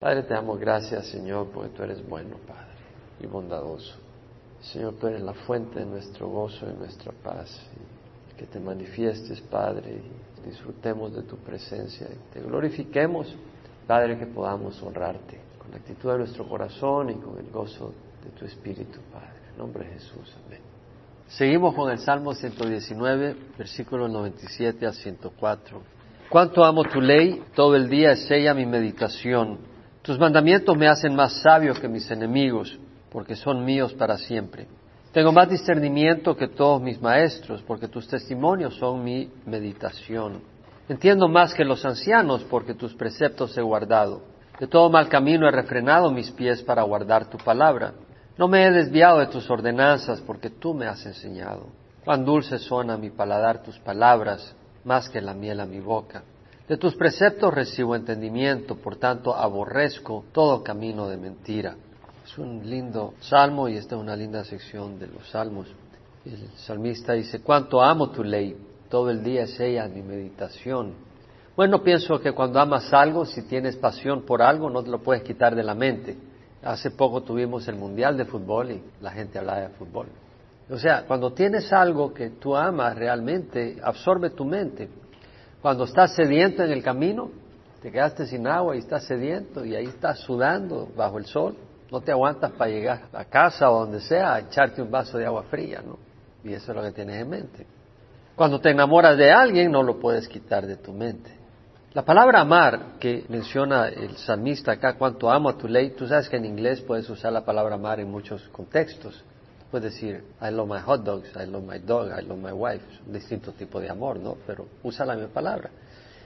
Padre, te damos gracias, Señor, porque tú eres bueno, Padre, y bondadoso. Señor, tú eres la fuente de nuestro gozo y nuestra paz. Que te manifiestes, Padre, y disfrutemos de tu presencia y te glorifiquemos, Padre, que podamos honrarte con la actitud de nuestro corazón y con el gozo de tu Espíritu, Padre. En nombre de Jesús, amén. Seguimos con el Salmo 119, versículos 97 a 104. Cuánto amo tu ley, todo el día es ella mi meditación. Tus mandamientos me hacen más sabio que mis enemigos, porque son míos para siempre. Tengo más discernimiento que todos mis maestros, porque tus testimonios son mi meditación. Entiendo más que los ancianos, porque tus preceptos he guardado. De todo mal camino he refrenado mis pies para guardar tu palabra. No me he desviado de tus ordenanzas, porque tú me has enseñado. Cuán dulces son a mi paladar tus palabras, más que la miel a mi boca. De tus preceptos recibo entendimiento, por tanto aborrezco todo camino de mentira. Es un lindo salmo y esta es una linda sección de los salmos. El salmista dice, cuánto amo tu ley, todo el día es ella mi meditación. Bueno, pienso que cuando amas algo, si tienes pasión por algo, no te lo puedes quitar de la mente. Hace poco tuvimos el Mundial de Fútbol y la gente hablaba de fútbol. O sea, cuando tienes algo que tú amas realmente, absorbe tu mente. Cuando estás sediento en el camino, te quedaste sin agua y estás sediento y ahí estás sudando bajo el sol, no te aguantas para llegar a casa o donde sea a echarte un vaso de agua fría, ¿no? Y eso es lo que tienes en mente. Cuando te enamoras de alguien, no lo puedes quitar de tu mente. La palabra amar que menciona el salmista acá, cuanto amo a tu ley, tú sabes que en inglés puedes usar la palabra amar en muchos contextos. Puedes decir, I love my hot dogs, I love my dog, I love my wife. Es un distinto tipo de amor, ¿no? Pero usa la misma palabra.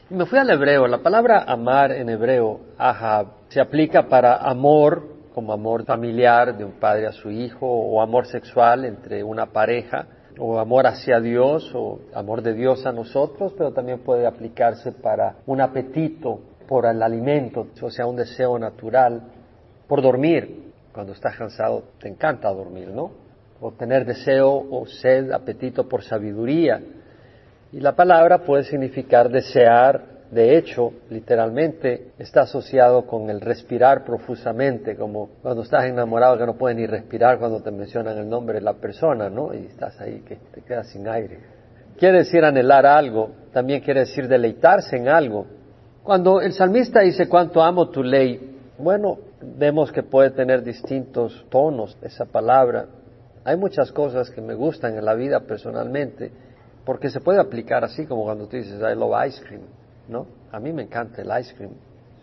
Y me fui al hebreo. La palabra amar en hebreo, ahab, se aplica para amor, como amor familiar de un padre a su hijo, o amor sexual entre una pareja, o amor hacia Dios, o amor de Dios a nosotros, pero también puede aplicarse para un apetito por el alimento, o sea, un deseo natural, por dormir. Cuando estás cansado, te encanta dormir, ¿no? O tener deseo o sed, apetito por sabiduría. Y la palabra puede significar desear, de hecho, literalmente está asociado con el respirar profusamente, como cuando estás enamorado que no puedes ni respirar cuando te mencionan el nombre de la persona, ¿no? Y estás ahí que te quedas sin aire. Quiere decir anhelar algo, también quiere decir deleitarse en algo. Cuando el salmista dice cuánto amo tu ley, bueno, vemos que puede tener distintos tonos esa palabra. Hay muchas cosas que me gustan en la vida personalmente, porque se puede aplicar así como cuando tú dices, I love ice cream, ¿no? A mí me encanta el ice cream,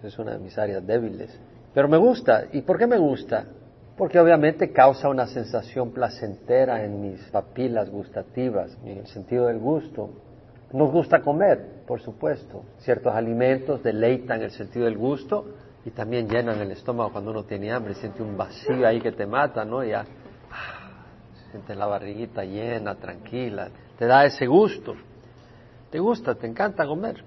es una de mis áreas débiles. Pero me gusta. ¿Y por qué me gusta? Porque obviamente causa una sensación placentera en mis papilas gustativas, en el sentido del gusto. Nos gusta comer, por supuesto. Ciertos alimentos deleitan el sentido del gusto y también llenan el estómago cuando uno tiene hambre, siente un vacío ahí que te mata, ¿no? Ya sientes la barriguita llena, tranquila, te da ese gusto. Te gusta, te encanta comer.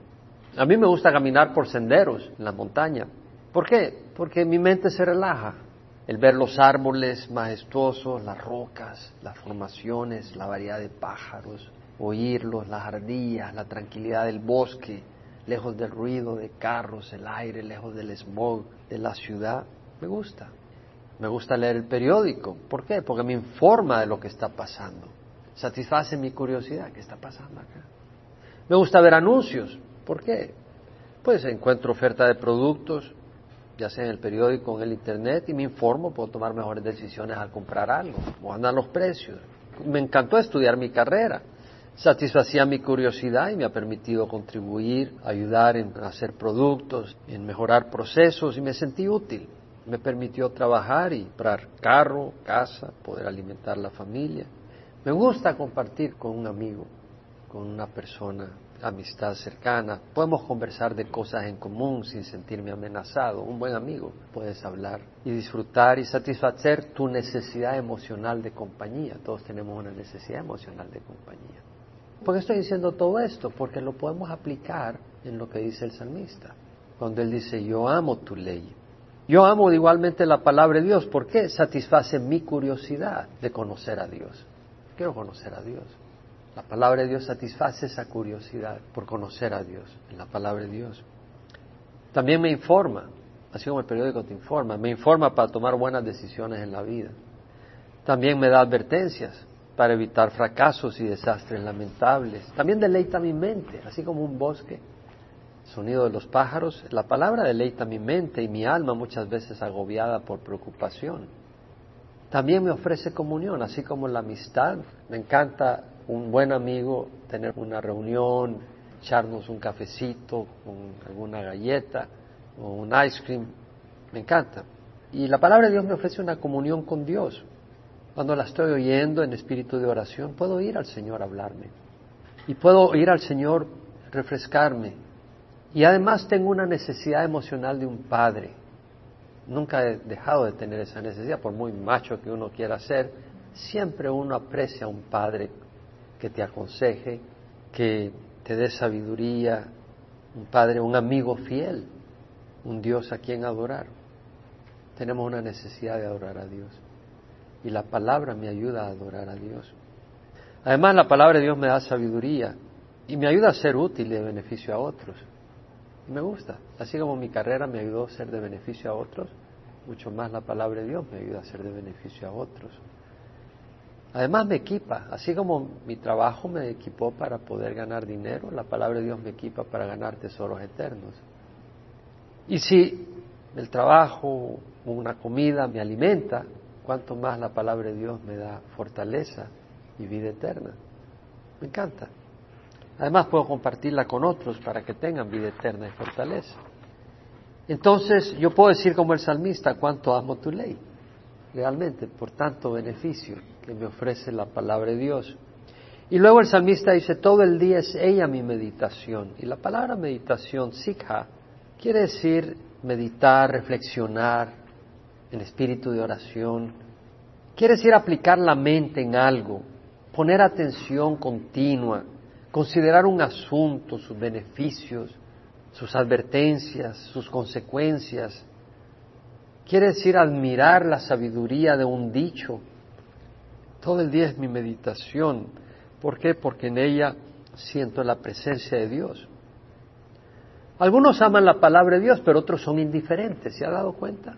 A mí me gusta caminar por senderos en la montaña. ¿Por qué? Porque mi mente se relaja. El ver los árboles majestuosos, las rocas, las formaciones, la variedad de pájaros, oírlos, las ardillas, la tranquilidad del bosque, lejos del ruido de carros, el aire, lejos del smog de la ciudad, me gusta. Me gusta leer el periódico. ¿Por qué? Porque me informa de lo que está pasando. Satisface mi curiosidad. ¿Qué está pasando acá? Me gusta ver anuncios. ¿Por qué? Pues encuentro oferta de productos, ya sea en el periódico o en el internet, y me informo, puedo tomar mejores decisiones al comprar algo, o andan los precios. Me encantó estudiar mi carrera. Satisfacía mi curiosidad y me ha permitido contribuir, ayudar en hacer productos, en mejorar procesos y me sentí útil me permitió trabajar y comprar carro, casa, poder alimentar la familia. Me gusta compartir con un amigo, con una persona, amistad cercana. Podemos conversar de cosas en común sin sentirme amenazado. Un buen amigo, puedes hablar y disfrutar y satisfacer tu necesidad emocional de compañía. Todos tenemos una necesidad emocional de compañía. ¿Por qué estoy diciendo todo esto? Porque lo podemos aplicar en lo que dice el salmista. Cuando él dice, yo amo tu ley, yo amo igualmente la palabra de Dios. ¿Por qué? Satisface mi curiosidad de conocer a Dios. Quiero conocer a Dios. La palabra de Dios satisface esa curiosidad por conocer a Dios en la palabra de Dios. También me informa. así como el periódico te informa. Me informa para tomar buenas decisiones en la vida. También me da advertencias para evitar fracasos y desastres lamentables. También deleita mi mente, así como un bosque. Sonido de los pájaros. La palabra deleita mi mente y mi alma muchas veces agobiada por preocupación. También me ofrece comunión, así como la amistad. Me encanta un buen amigo tener una reunión, echarnos un cafecito con alguna galleta o un ice cream. Me encanta. Y la palabra de Dios me ofrece una comunión con Dios. Cuando la estoy oyendo en espíritu de oración, puedo ir al Señor a hablarme. Y puedo ir al Señor refrescarme. Y además tengo una necesidad emocional de un padre. Nunca he dejado de tener esa necesidad, por muy macho que uno quiera ser. Siempre uno aprecia a un padre que te aconseje, que te dé sabiduría, un padre, un amigo fiel, un Dios a quien adorar. Tenemos una necesidad de adorar a Dios. Y la palabra me ayuda a adorar a Dios. Además, la palabra de Dios me da sabiduría y me ayuda a ser útil y de beneficio a otros. Y me gusta. Así como mi carrera me ayudó a ser de beneficio a otros, mucho más la palabra de Dios me ayuda a ser de beneficio a otros. Además me equipa, así como mi trabajo me equipó para poder ganar dinero, la palabra de Dios me equipa para ganar tesoros eternos. Y si el trabajo una comida me alimenta, cuanto más la palabra de Dios me da fortaleza y vida eterna. Me encanta. Además puedo compartirla con otros para que tengan vida eterna y fortaleza. Entonces yo puedo decir como el salmista, cuánto amo tu ley, realmente, por tanto beneficio que me ofrece la palabra de Dios. Y luego el salmista dice, todo el día es ella mi meditación. Y la palabra meditación, sikha, quiere decir meditar, reflexionar en espíritu de oración. Quiere decir aplicar la mente en algo, poner atención continua, considerar un asunto, sus beneficios, sus advertencias, sus consecuencias. Quiere decir admirar la sabiduría de un dicho, todo el día es mi meditación. ¿Por qué? Porque en ella siento la presencia de Dios. Algunos aman la palabra de Dios, pero otros son indiferentes. ¿Se ha dado cuenta?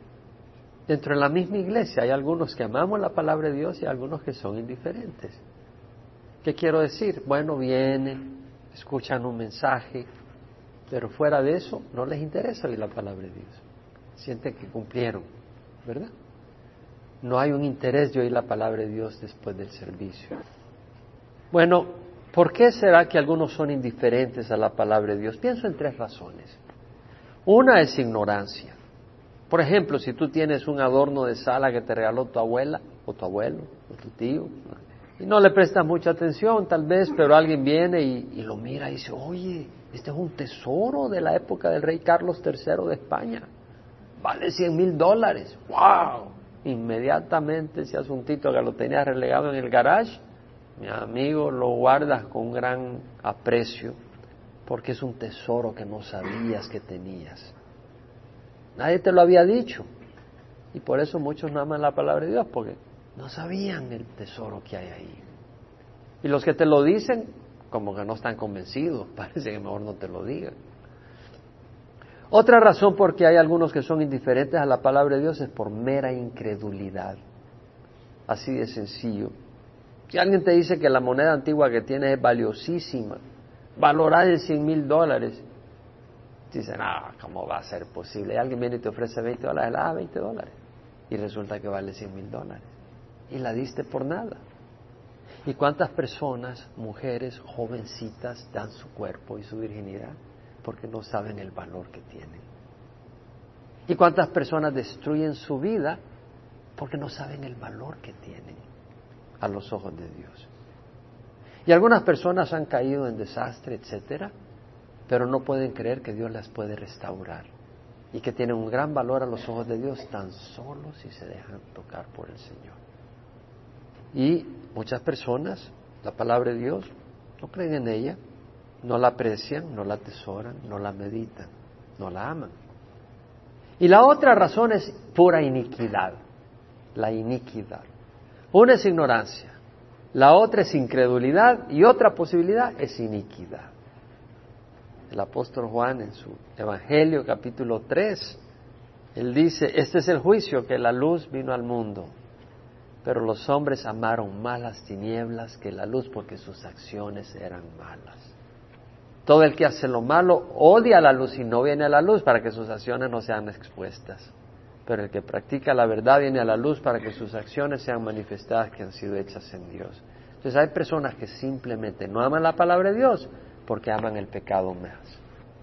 Dentro de la misma iglesia hay algunos que amamos la palabra de Dios y algunos que son indiferentes. ¿Qué quiero decir? Bueno, vienen, escuchan un mensaje, pero fuera de eso no les interesa la palabra de Dios. Sienten que cumplieron, ¿verdad? no hay un interés de oír la palabra de Dios después del servicio. Bueno, ¿por qué será que algunos son indiferentes a la palabra de Dios? Pienso en tres razones. Una es ignorancia. Por ejemplo, si tú tienes un adorno de sala que te regaló tu abuela o tu abuelo o tu tío, y no le prestas mucha atención tal vez, pero alguien viene y, lo mira y dice, oye, este es un tesoro de la época del rey Carlos III de España, vale cien mil dólares, wow, inmediatamente ese asuntito que lo tenía relegado en el garage, mi amigo lo guardas con gran aprecio porque es un tesoro que no sabías que tenías. Nadie te lo había dicho. Y por eso muchos no aman la palabra de Dios, porque no sabían el tesoro que hay ahí. Y los que te lo dicen, como que no están convencidos, parece que mejor no te lo digan. Otra razón por qué hay algunos que son indiferentes a la palabra de Dios es por mera incredulidad. Así de sencillo. Si alguien te dice que la moneda antigua que tienes es valiosísima, valorada en 100 mil dólares, dicen, ah, ¿cómo va a ser posible? Y alguien viene y te ofrece 20 dólares, ah, 20 dólares. Y resulta que vale 100 mil dólares. Y la diste por nada. ¿Y cuántas personas, mujeres, jovencitas, dan su cuerpo y su virginidad? porque no saben el valor que tienen. ¿Y cuántas personas destruyen su vida porque no saben el valor que tienen a los ojos de Dios? Y algunas personas han caído en desastre, etcétera, pero no pueden creer que Dios las puede restaurar y que tienen un gran valor a los ojos de Dios tan solo si se dejan tocar por el Señor. Y muchas personas, la palabra de Dios, no creen en ella, no la aprecian, no la atesoran, no la meditan, no la aman. Y la otra razón es pura iniquidad, la iniquidad. Una es ignorancia, la otra es incredulidad y otra posibilidad es iniquidad. El apóstol Juan en su Evangelio capítulo 3 Él dice, este es el juicio, que la luz vino al mundo, pero los hombres amaron más las tinieblas que la luz porque sus acciones eran malas. Todo el que hace lo malo odia la luz y no viene a la luz para que sus acciones no sean expuestas. Pero el que practica la verdad viene a la luz para que sus acciones sean manifestadas que han sido hechas en Dios. Entonces hay personas que simplemente no aman la palabra de Dios porque aman el pecado más.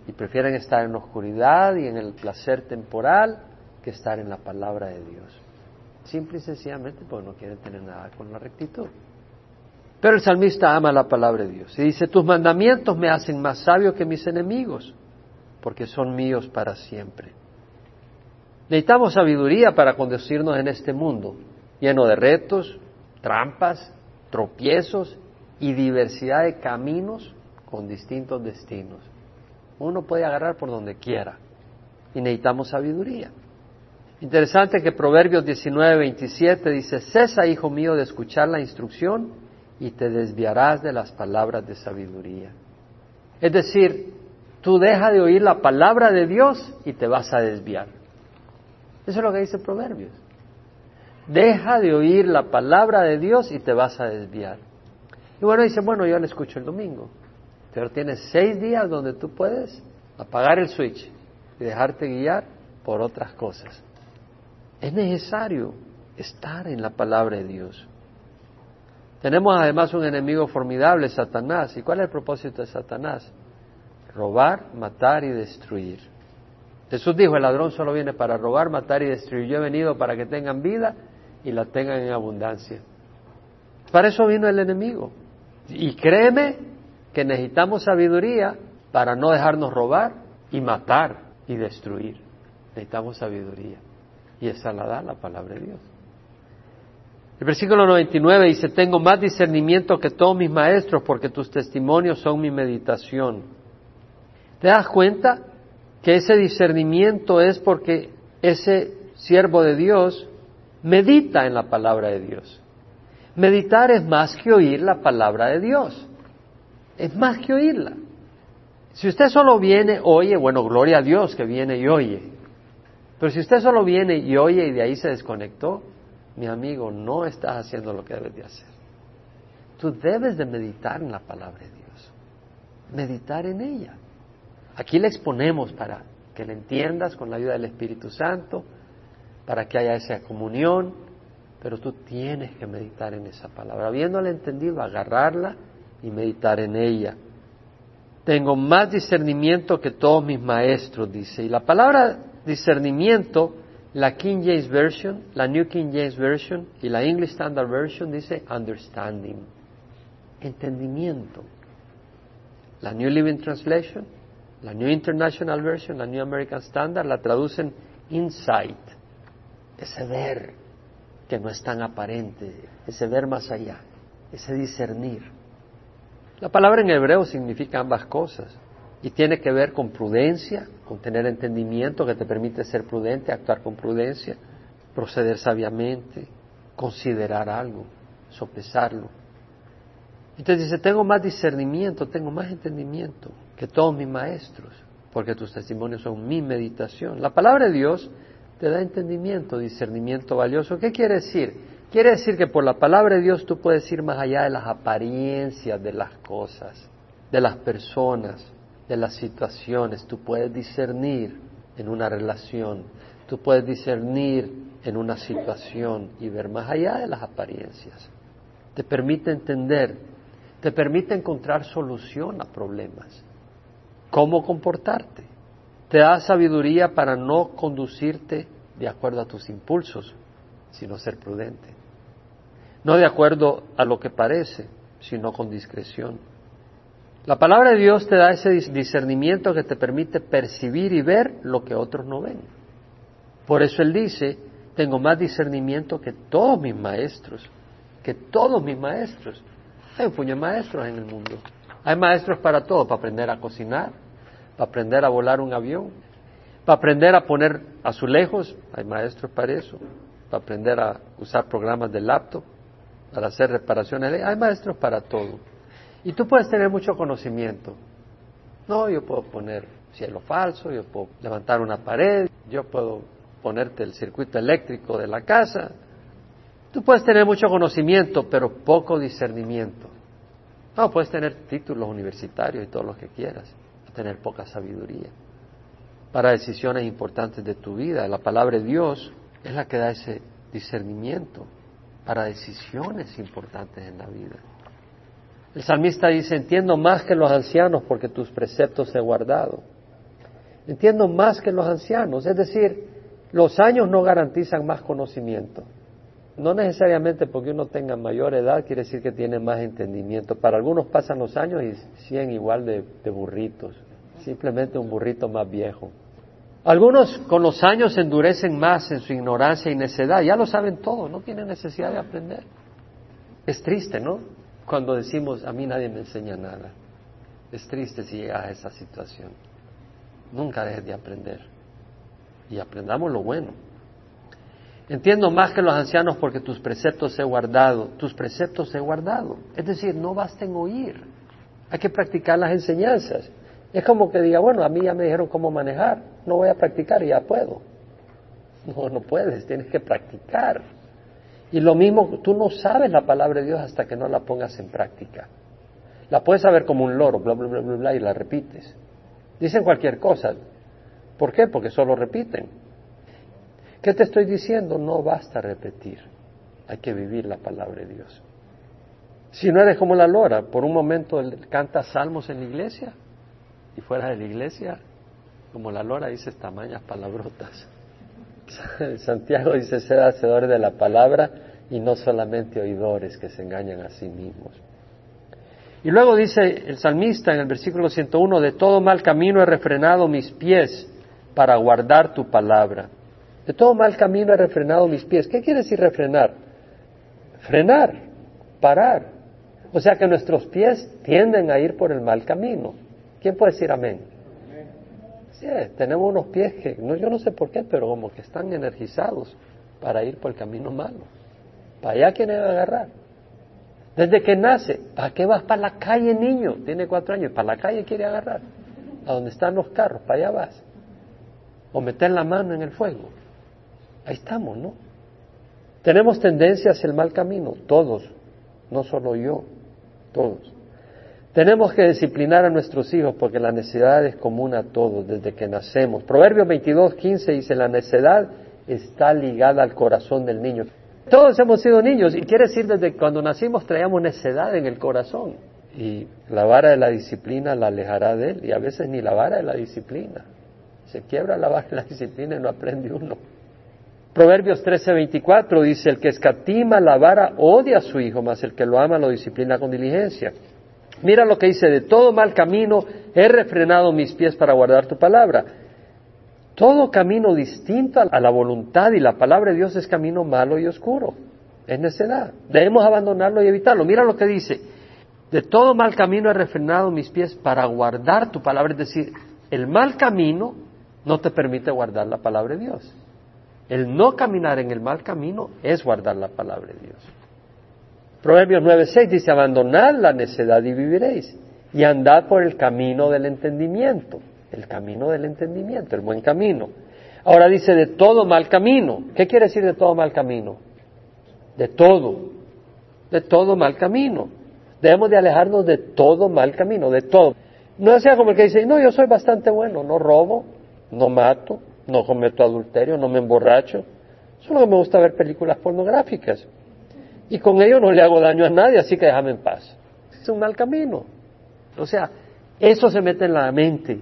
Y prefieren estar en la oscuridad y en el placer temporal que estar en la palabra de Dios. Simple y sencillamente porque no quieren tener nada con la rectitud. Pero el salmista ama la palabra de Dios y dice, tus mandamientos me hacen más sabio que mis enemigos, porque son míos para siempre. Necesitamos sabiduría para conducirnos en este mundo, lleno de retos, trampas, tropiezos y diversidad de caminos con distintos destinos. Uno puede agarrar por donde quiera y necesitamos sabiduría. Interesante que Proverbios 19, 27 dice, cesa, hijo mío, de escuchar la instrucción y te desviarás de las palabras de sabiduría. Es decir, tú deja de oír la palabra de Dios y te vas a desviar. Eso es lo que dice Proverbios. Deja de oír la palabra de Dios y te vas a desviar. Y bueno, dice, bueno, yo la escucho el domingo. Pero tienes seis días donde tú puedes apagar el switch y dejarte guiar por otras cosas. Es necesario estar en la palabra de Dios. Tenemos además un enemigo formidable, Satanás. ¿Y cuál es el propósito de Satanás? Robar, matar y destruir. Jesús dijo, el ladrón solo viene para robar, matar y destruir. Yo he venido para que tengan vida y la tengan en abundancia. Para eso vino el enemigo. Y créeme que necesitamos sabiduría para no dejarnos robar y matar y destruir. Necesitamos sabiduría. Y esa la da la palabra de Dios. El versículo 99 dice, tengo más discernimiento que todos mis maestros porque tus testimonios son mi meditación. ¿Te das cuenta que ese discernimiento es porque ese siervo de Dios medita en la palabra de Dios? Meditar es más que oír la palabra de Dios. Es más que oírla. Si usted solo viene, oye, bueno, gloria a Dios que viene y oye. Pero si usted solo viene y oye y de ahí se desconectó, mi amigo, no estás haciendo lo que debes de hacer. Tú debes de meditar en la palabra de Dios, meditar en ella. Aquí la exponemos para que la entiendas con la ayuda del Espíritu Santo, para que haya esa comunión, pero tú tienes que meditar en esa palabra. Habiéndola entendido, agarrarla y meditar en ella. Tengo más discernimiento que todos mis maestros, dice. Y la palabra discernimiento la King James Version, la New King James Version y la English Standard Version dice understanding, entendimiento. La New Living Translation, la New International Version, la New American Standard la traducen insight, ese ver que no es tan aparente, ese ver más allá, ese discernir. La palabra en hebreo significa ambas cosas y tiene que ver con prudencia, tener entendimiento que te permite ser prudente, actuar con prudencia, proceder sabiamente, considerar algo, sopesarlo. Entonces dice, tengo más discernimiento, tengo más entendimiento que todos mis maestros, porque tus testimonios son mi meditación. La palabra de Dios te da entendimiento, discernimiento valioso. ¿Qué quiere decir? Quiere decir que por la palabra de Dios tú puedes ir más allá de las apariencias de las cosas, de las personas, de las situaciones, tú puedes discernir en una relación, tú puedes discernir en una situación y ver más allá de las apariencias. Te permite entender, te permite encontrar solución a problemas, cómo comportarte. Te da sabiduría para no conducirte de acuerdo a tus impulsos, sino ser prudente. No de acuerdo a lo que parece, sino con discreción la palabra de Dios te da ese discernimiento que te permite percibir y ver lo que otros no ven. Por eso Él dice, tengo más discernimiento que todos mis maestros, que todos mis maestros. Hay un puño de maestros en el mundo. Hay maestros para todo, para aprender a cocinar, para aprender a volar un avión, para aprender a poner azulejos, hay maestros para eso, para aprender a usar programas de laptop, para hacer reparaciones, hay maestros para todo. Y tú puedes tener mucho conocimiento. No, yo puedo poner cielo falso, yo puedo levantar una pared, yo puedo ponerte el circuito eléctrico de la casa. Tú puedes tener mucho conocimiento, pero poco discernimiento. No, puedes tener títulos universitarios y todo lo que quieras, tener poca sabiduría. Para decisiones importantes de tu vida, la palabra de Dios es la que da ese discernimiento para decisiones importantes en la vida. El salmista dice, entiendo más que los ancianos porque tus preceptos he guardado. Entiendo más que los ancianos, es decir, los años no garantizan más conocimiento. No necesariamente porque uno tenga mayor edad quiere decir que tiene más entendimiento. Para algunos pasan los años y siguen igual de, de burritos, simplemente un burrito más viejo. Algunos con los años endurecen más en su ignorancia y necedad, ya lo saben todo, no tienen necesidad de aprender. Es triste, ¿no? Cuando decimos, a mí nadie me enseña nada. Es triste si llega a esa situación. Nunca dejes de aprender. Y aprendamos lo bueno. Entiendo más que los ancianos porque tus preceptos he guardado. Tus preceptos he guardado. Es decir, no basta en oír. Hay que practicar las enseñanzas. Es como que diga, bueno, a mí ya me dijeron cómo manejar. No voy a practicar y ya puedo. No, no puedes. Tienes que practicar. Y lo mismo, tú no sabes la palabra de Dios hasta que no la pongas en práctica. La puedes saber como un loro, bla, bla, bla, bla, bla, y la repites. Dicen cualquier cosa. ¿Por qué? Porque solo repiten. ¿Qué te estoy diciendo? No basta repetir. Hay que vivir la palabra de Dios. Si no eres como la lora, por un momento canta salmos en la iglesia y fuera de la iglesia, como la lora dices tamañas palabrotas. Santiago dice ser hacedores de la palabra y no solamente oidores que se engañan a sí mismos. Y luego dice el salmista en el versículo 101, de todo mal camino he refrenado mis pies para guardar tu palabra. De todo mal camino he refrenado mis pies. ¿Qué quiere decir refrenar? Frenar, parar. O sea que nuestros pies tienden a ir por el mal camino. ¿Quién puede decir amén? Tenemos unos pies que, no, yo no sé por qué, pero como que están energizados para ir por el camino malo. ¿Para allá debe agarrar? Desde que nace, ¿para qué vas para la calle, niño? Tiene cuatro años, para la calle quiere agarrar. A donde están los carros, para allá vas. O meter la mano en el fuego. Ahí estamos, ¿no? Tenemos tendencia hacia el mal camino, todos, no solo yo, todos. Tenemos que disciplinar a nuestros hijos porque la necesidad es común a todos desde que nacemos. Proverbios 22, 15 dice, la necedad está ligada al corazón del niño. Todos hemos sido niños y quiere decir desde cuando nacimos traíamos necedad en el corazón. Y la vara de la disciplina la alejará de él y a veces ni la vara de la disciplina. Se quiebra la vara de la disciplina y no aprende uno. Proverbios 13, 24 dice, el que escatima la vara odia a su hijo, mas el que lo ama lo disciplina con diligencia. Mira lo que dice, de todo mal camino he refrenado mis pies para guardar tu palabra. Todo camino distinto a la voluntad y la palabra de Dios es camino malo y oscuro. Es necedad. Debemos abandonarlo y evitarlo. Mira lo que dice. De todo mal camino he refrenado mis pies para guardar tu palabra. Es decir, el mal camino no te permite guardar la palabra de Dios. El no caminar en el mal camino es guardar la palabra de Dios. Proverbios 9:6 dice, abandonad la necedad y viviréis, y andad por el camino del entendimiento, el camino del entendimiento, el buen camino. Ahora dice, de todo mal camino. ¿Qué quiere decir de todo mal camino? De todo, de todo mal camino. Debemos de alejarnos de todo mal camino, de todo. No sea como el que dice, no, yo soy bastante bueno, no robo, no mato, no cometo adulterio, no me emborracho. Solo me gusta ver películas pornográficas y con ello no le hago daño a nadie, así que déjame en paz. Es un mal camino. O sea, eso se mete en la mente,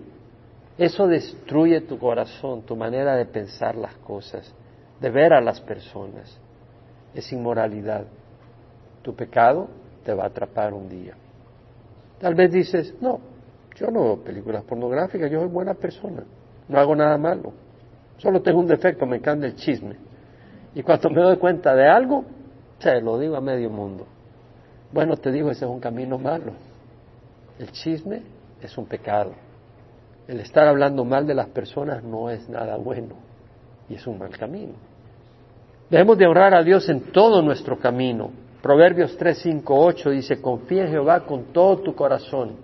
eso destruye tu corazón, tu manera de pensar las cosas, de ver a las personas. Es inmoralidad. Tu pecado te va a atrapar un día. Tal vez dices, no, yo no veo películas pornográficas, yo soy buena persona, no hago nada malo, solo tengo un defecto, me encanta el chisme. Y cuando me doy cuenta de algo, se lo digo a medio mundo. Bueno, te digo, ese es un camino malo. El chisme es un pecado. El estar hablando mal de las personas no es nada bueno y es un mal camino. Debemos de honrar a Dios en todo nuestro camino. Proverbios 3, 5, 8 dice, confía en Jehová con todo tu corazón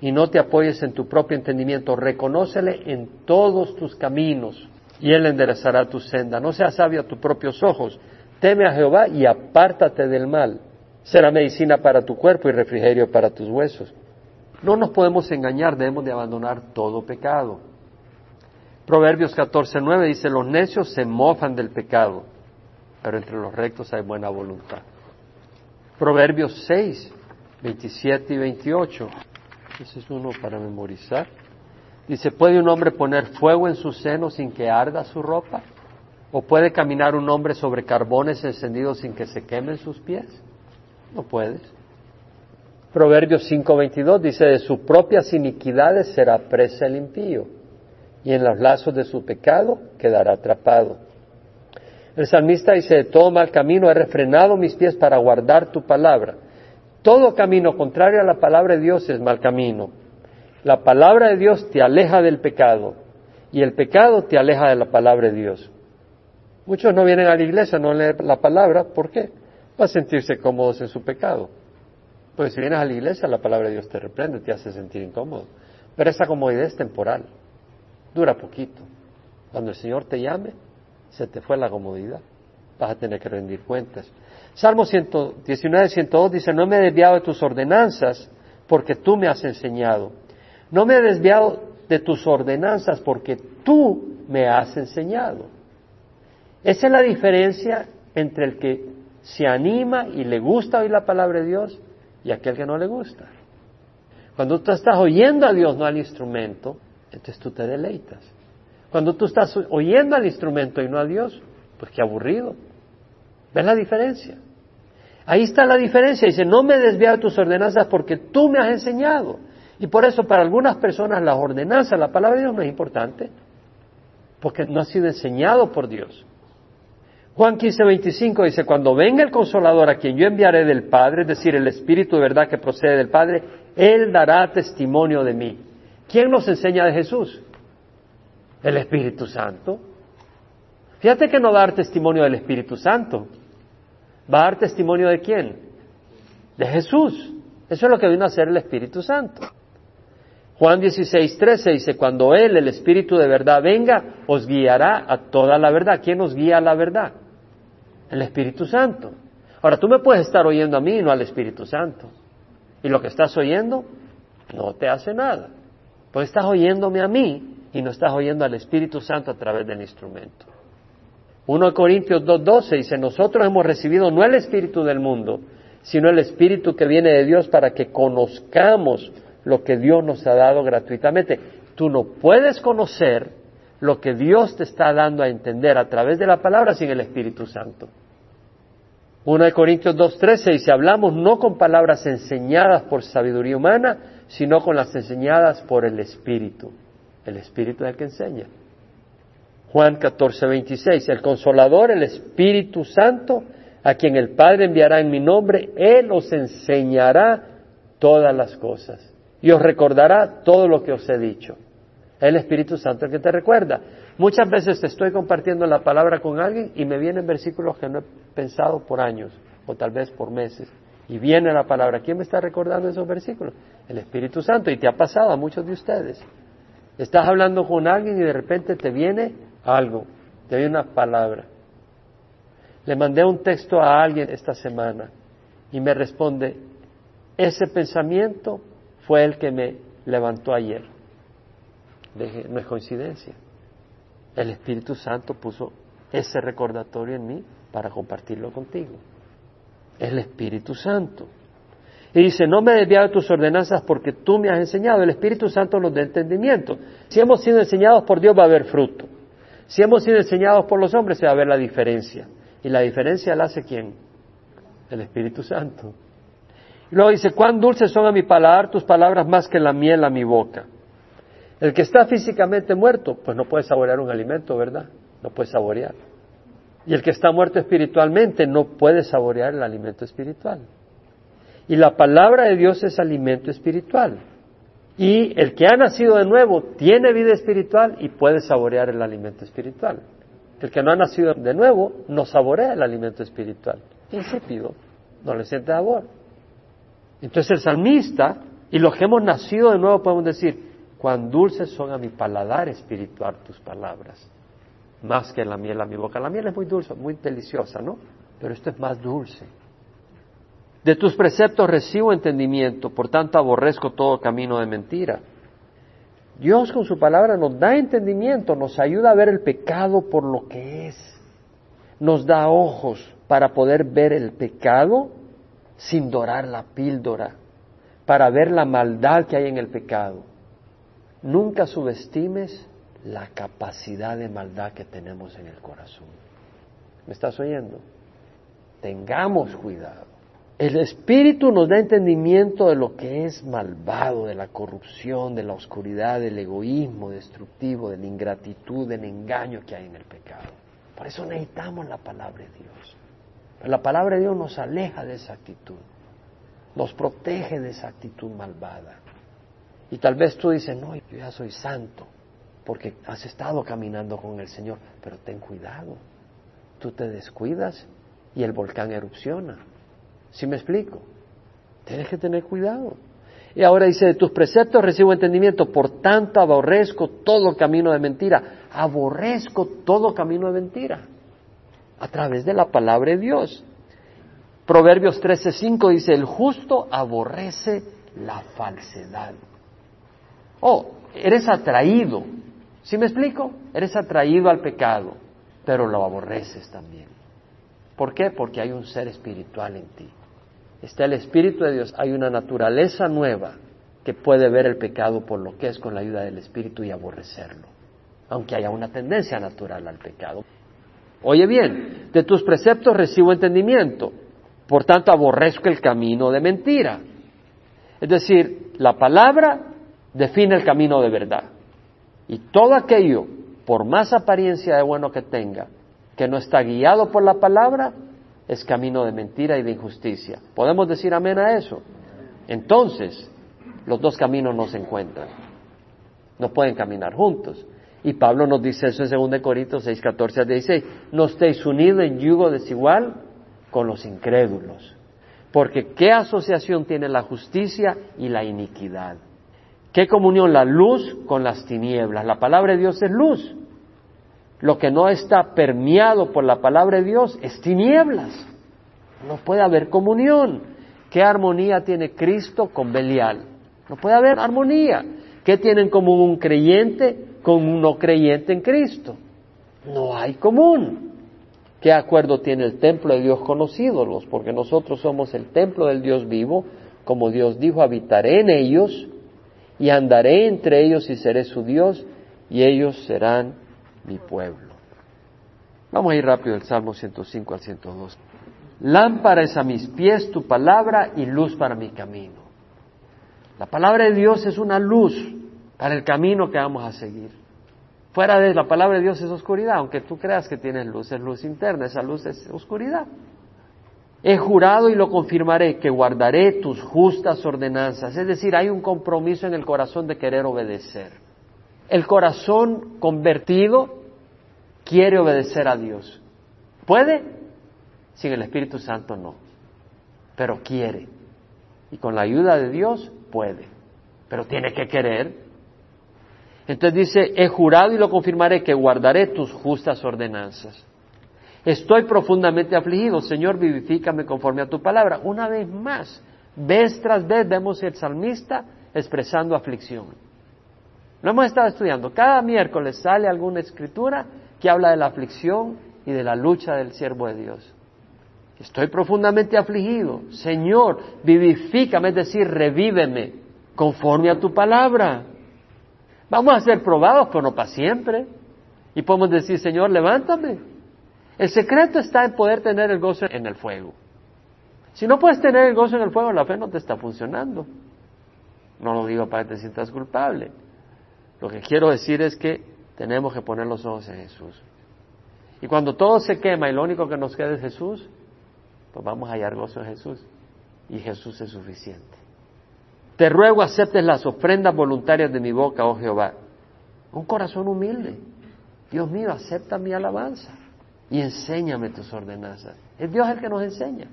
y no te apoyes en tu propio entendimiento, reconócele en todos tus caminos y Él enderezará tu senda. No seas sabio a tus propios ojos. Teme a Jehová y apártate del mal. Será medicina para tu cuerpo y refrigerio para tus huesos. No nos podemos engañar, debemos de abandonar todo pecado. Proverbios 14:9 dice, los necios se mofan del pecado, pero entre los rectos hay buena voluntad. Proverbios 6, 27 y 28. Ese es uno para memorizar. Dice, ¿puede un hombre poner fuego en su seno sin que arda su ropa? ¿O puede caminar un hombre sobre carbones encendidos sin que se quemen sus pies? No puedes. Proverbios 5:22 dice, de sus propias iniquidades será presa el impío, y en los lazos de su pecado quedará atrapado. El salmista dice, de todo mal camino he refrenado mis pies para guardar tu palabra. Todo camino contrario a la palabra de Dios es mal camino. La palabra de Dios te aleja del pecado y el pecado te aleja de la palabra de Dios. Muchos no vienen a la iglesia, no leen la palabra, ¿por qué? Va a sentirse cómodos en su pecado. Pues si vienes a la iglesia, la palabra de Dios te reprende, te hace sentir incómodo. Pero esa comodidad es temporal, dura poquito. Cuando el Señor te llame, se te fue la comodidad. Vas a tener que rendir cuentas. Salmo 119, 102 dice, no me he desviado de tus ordenanzas porque tú me has enseñado. No me he desviado de tus ordenanzas porque tú me has enseñado. Esa es la diferencia entre el que se anima y le gusta oír la palabra de Dios y aquel que no le gusta. Cuando tú estás oyendo a Dios, no al instrumento, entonces tú te deleitas. Cuando tú estás oyendo al instrumento y no a Dios, pues qué aburrido. ¿Ves la diferencia? Ahí está la diferencia. Dice, no me desvío de tus ordenanzas porque tú me has enseñado. Y por eso para algunas personas las ordenanzas, la palabra de Dios no es importante, porque no ha sido enseñado por Dios. Juan 15, 25 dice, cuando venga el consolador a quien yo enviaré del Padre, es decir, el Espíritu de verdad que procede del Padre, Él dará testimonio de mí. ¿Quién nos enseña de Jesús? El Espíritu Santo. Fíjate que no va a dar testimonio del Espíritu Santo. ¿Va a dar testimonio de quién? De Jesús. Eso es lo que vino a hacer el Espíritu Santo. Juan 16, 13 dice, cuando Él, el Espíritu de verdad, venga, os guiará a toda la verdad. ¿Quién nos guía a la verdad? El Espíritu Santo. Ahora, tú me puedes estar oyendo a mí y no al Espíritu Santo. Y lo que estás oyendo no te hace nada. Pues estás oyéndome a mí y no estás oyendo al Espíritu Santo a través del instrumento. 1 Corintios 2.12 dice, nosotros hemos recibido no el Espíritu del mundo, sino el Espíritu que viene de Dios para que conozcamos lo que Dios nos ha dado gratuitamente. Tú no puedes conocer lo que Dios te está dando a entender a través de la palabra sin el Espíritu Santo. 1 Corintios 2.13 dice, hablamos no con palabras enseñadas por sabiduría humana, sino con las enseñadas por el Espíritu. El Espíritu es el que enseña. Juan 14.26, el consolador, el Espíritu Santo, a quien el Padre enviará en mi nombre, Él os enseñará todas las cosas y os recordará todo lo que os he dicho. El Espíritu Santo el que te recuerda. Muchas veces te estoy compartiendo la palabra con alguien y me vienen versículos que no he pensado por años o tal vez por meses. Y viene la palabra. ¿Quién me está recordando esos versículos? El Espíritu Santo. Y te ha pasado a muchos de ustedes. Estás hablando con alguien y de repente te viene algo, te viene una palabra. Le mandé un texto a alguien esta semana y me responde, ese pensamiento fue el que me levantó ayer. No es coincidencia. El Espíritu Santo puso ese recordatorio en mí para compartirlo contigo. El Espíritu Santo. Y dice, no me desviado de tus ordenanzas porque tú me has enseñado. El Espíritu Santo nos da entendimiento. Si hemos sido enseñados por Dios va a haber fruto. Si hemos sido enseñados por los hombres se va a ver la diferencia. ¿Y la diferencia la hace quién? El Espíritu Santo. Y luego dice, cuán dulces son a mi paladar tus palabras más que la miel a mi boca. El que está físicamente muerto, pues no puede saborear un alimento, ¿verdad? No puede saborear. Y el que está muerto espiritualmente no puede saborear el alimento espiritual. Y la palabra de Dios es alimento espiritual. Y el que ha nacido de nuevo tiene vida espiritual y puede saborear el alimento espiritual. El que no ha nacido de nuevo no saborea el alimento espiritual. Insípido, no le siente sabor. Entonces el salmista y los que hemos nacido de nuevo podemos decir, cuán dulces son a mi paladar espiritual tus palabras. más que la miel a mi boca. La miel es muy dulce, muy deliciosa, ¿no? Pero esto es más dulce. De tus preceptos recibo entendimiento, por tanto aborrezco todo camino de mentira. Dios con su palabra nos da entendimiento, nos ayuda a ver el pecado por lo que es. Nos da ojos para poder ver el pecado sin dorar la píldora, para ver la maldad que hay en el pecado. Nunca subestimes la capacidad de maldad que tenemos en el corazón. ¿Me estás oyendo? Tengamos cuidado. El Espíritu nos da entendimiento de lo que es malvado, de la corrupción, de la oscuridad, del egoísmo destructivo, de la ingratitud, del engaño que hay en el pecado. Por eso necesitamos la palabra de Dios. la palabra de Dios nos aleja de esa actitud, nos protege de esa actitud malvada. Y tal vez tú dices, no, yo ya soy santo, porque has estado caminando con el Señor, pero ten cuidado, tú te descuidas y el volcán erupciona ¿Sí me explico? Tienes que tener cuidado. Y ahora dice, de tus preceptos recibo entendimiento, por tanto aborrezco todo camino de mentira. Aborrezco todo camino de mentira. A través de la palabra de Dios. Proverbios 13:5 dice, el justo aborrece la falsedad. Oh, eres atraído. ¿Sí me explico? Eres atraído al pecado, pero lo aborreces también. ¿Por qué? Porque hay un ser espiritual en ti está el Espíritu de Dios, hay una naturaleza nueva que puede ver el pecado por lo que es con la ayuda del Espíritu y aborrecerlo, aunque haya una tendencia natural al pecado. Oye bien, de tus preceptos recibo entendimiento, por tanto aborrezco el camino de mentira. Es decir, la palabra define el camino de verdad. Y todo aquello, por más apariencia de bueno que tenga, que no está guiado por la palabra, es camino de mentira y de injusticia. ¿Podemos decir amén a eso? Entonces, los dos caminos no se encuentran. No pueden caminar juntos. Y Pablo nos dice eso en 2 Corintios 6, 14 a 16. No estéis unidos en yugo desigual con los incrédulos. Porque ¿qué asociación tiene la justicia y la iniquidad? ¿Qué comunión la luz con las tinieblas? La palabra de Dios es luz. Lo que no está permeado por la palabra de Dios es tinieblas. No puede haber comunión. ¿Qué armonía tiene Cristo con Belial? No puede haber armonía. ¿Qué tienen común un creyente con un no creyente en Cristo? No hay común. ¿Qué acuerdo tiene el templo de Dios con los ídolos? Porque nosotros somos el templo del Dios vivo, como Dios dijo, habitaré en ellos y andaré entre ellos y seré su Dios y ellos serán mi pueblo. Vamos a ir rápido del Salmo 105 al 102. Lámpara es a mis pies tu palabra y luz para mi camino. La palabra de Dios es una luz para el camino que vamos a seguir. Fuera de la palabra de Dios es oscuridad, aunque tú creas que tienes luz, es luz interna, esa luz es oscuridad. He jurado y lo confirmaré que guardaré tus justas ordenanzas, es decir, hay un compromiso en el corazón de querer obedecer. El corazón convertido quiere obedecer a Dios. ¿Puede? Sin el Espíritu Santo no. Pero quiere. Y con la ayuda de Dios puede. Pero tiene que querer. Entonces dice, he jurado y lo confirmaré que guardaré tus justas ordenanzas. Estoy profundamente afligido, Señor, vivifícame conforme a tu palabra. Una vez más, vez tras vez vemos el salmista expresando aflicción. Lo hemos estado estudiando. Cada miércoles sale alguna escritura que habla de la aflicción y de la lucha del siervo de Dios. Estoy profundamente afligido. Señor, vivifícame, es decir, revíveme conforme a tu palabra. Vamos a ser probados, pero no para siempre. Y podemos decir, Señor, levántame. El secreto está en poder tener el gozo en el fuego. Si no puedes tener el gozo en el fuego, la fe no te está funcionando. No lo digo para que te sientas culpable. Lo que quiero decir es que tenemos que poner los ojos en Jesús. Y cuando todo se quema y lo único que nos queda es Jesús, pues vamos a hallar gozo en Jesús. Y Jesús es suficiente. Te ruego aceptes las ofrendas voluntarias de mi boca, oh Jehová. Un corazón humilde. Dios mío, acepta mi alabanza y enséñame tus ordenanzas. Es Dios el que nos enseña.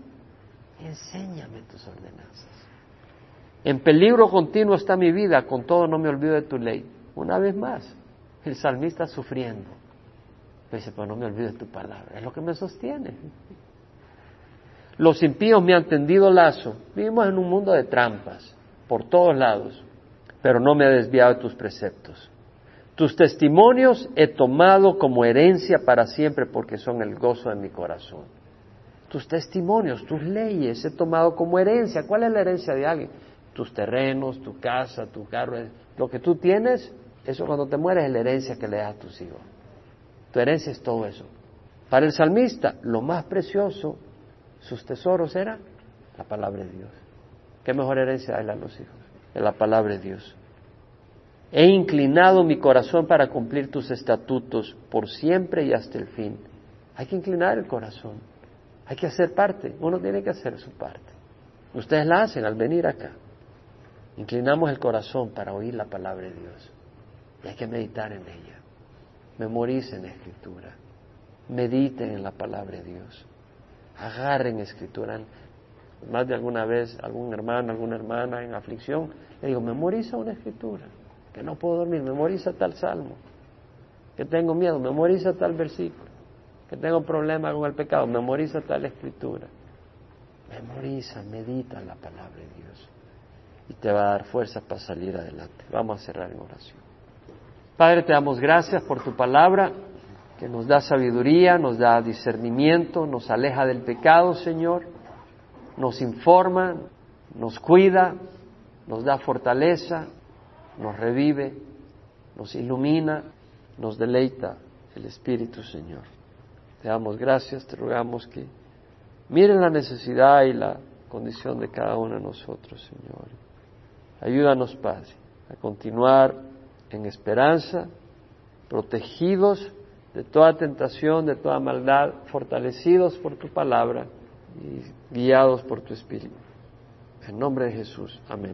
Enséñame tus ordenanzas. En peligro continuo está mi vida, con todo no me olvido de tu ley. Una vez más, el salmista sufriendo. Dice, pero no me olvides tu palabra, es lo que me sostiene. Los impíos me han tendido lazo. Vivimos en un mundo de trampas, por todos lados, pero no me he desviado de tus preceptos. Tus testimonios he tomado como herencia para siempre porque son el gozo de mi corazón. Tus testimonios, tus leyes he tomado como herencia. ¿Cuál es la herencia de alguien? Tus terrenos, tu casa, tu carro. Lo que tú tienes, eso cuando te mueres es la herencia que le das a tus hijos. Tu herencia es todo eso. Para el salmista, lo más precioso, sus tesoros era la palabra de Dios. ¿Qué mejor herencia hay a los hijos? Es la palabra de Dios. He inclinado mi corazón para cumplir tus estatutos por siempre y hasta el fin. Hay que inclinar el corazón. Hay que hacer parte. Uno tiene que hacer su parte. Ustedes la hacen al venir acá. Inclinamos el corazón para oír la palabra de Dios. Y hay que meditar en ella. Memoricen la escritura. Mediten en la palabra de Dios. Agarren escritura. Más de alguna vez algún hermano, alguna hermana en aflicción, le digo, memoriza una escritura que no puedo dormir, memoriza tal salmo, que tengo miedo, memoriza tal versículo, que tengo problema con el pecado, memoriza tal escritura. Memoriza, medita la palabra de Dios y te va a dar fuerza para salir adelante. Vamos a cerrar en oración. Padre, te damos gracias por tu palabra, que nos da sabiduría, nos da discernimiento, nos aleja del pecado, Señor, nos informa, nos cuida, nos da fortaleza, nos revive, nos ilumina, nos deleita el Espíritu Señor. Te damos gracias, te rogamos que miren la necesidad y la condición de cada uno de nosotros, Señor. Ayúdanos, Padre, a continuar en esperanza, protegidos de toda tentación, de toda maldad, fortalecidos por tu palabra y guiados por tu Espíritu. En nombre de Jesús. Amén.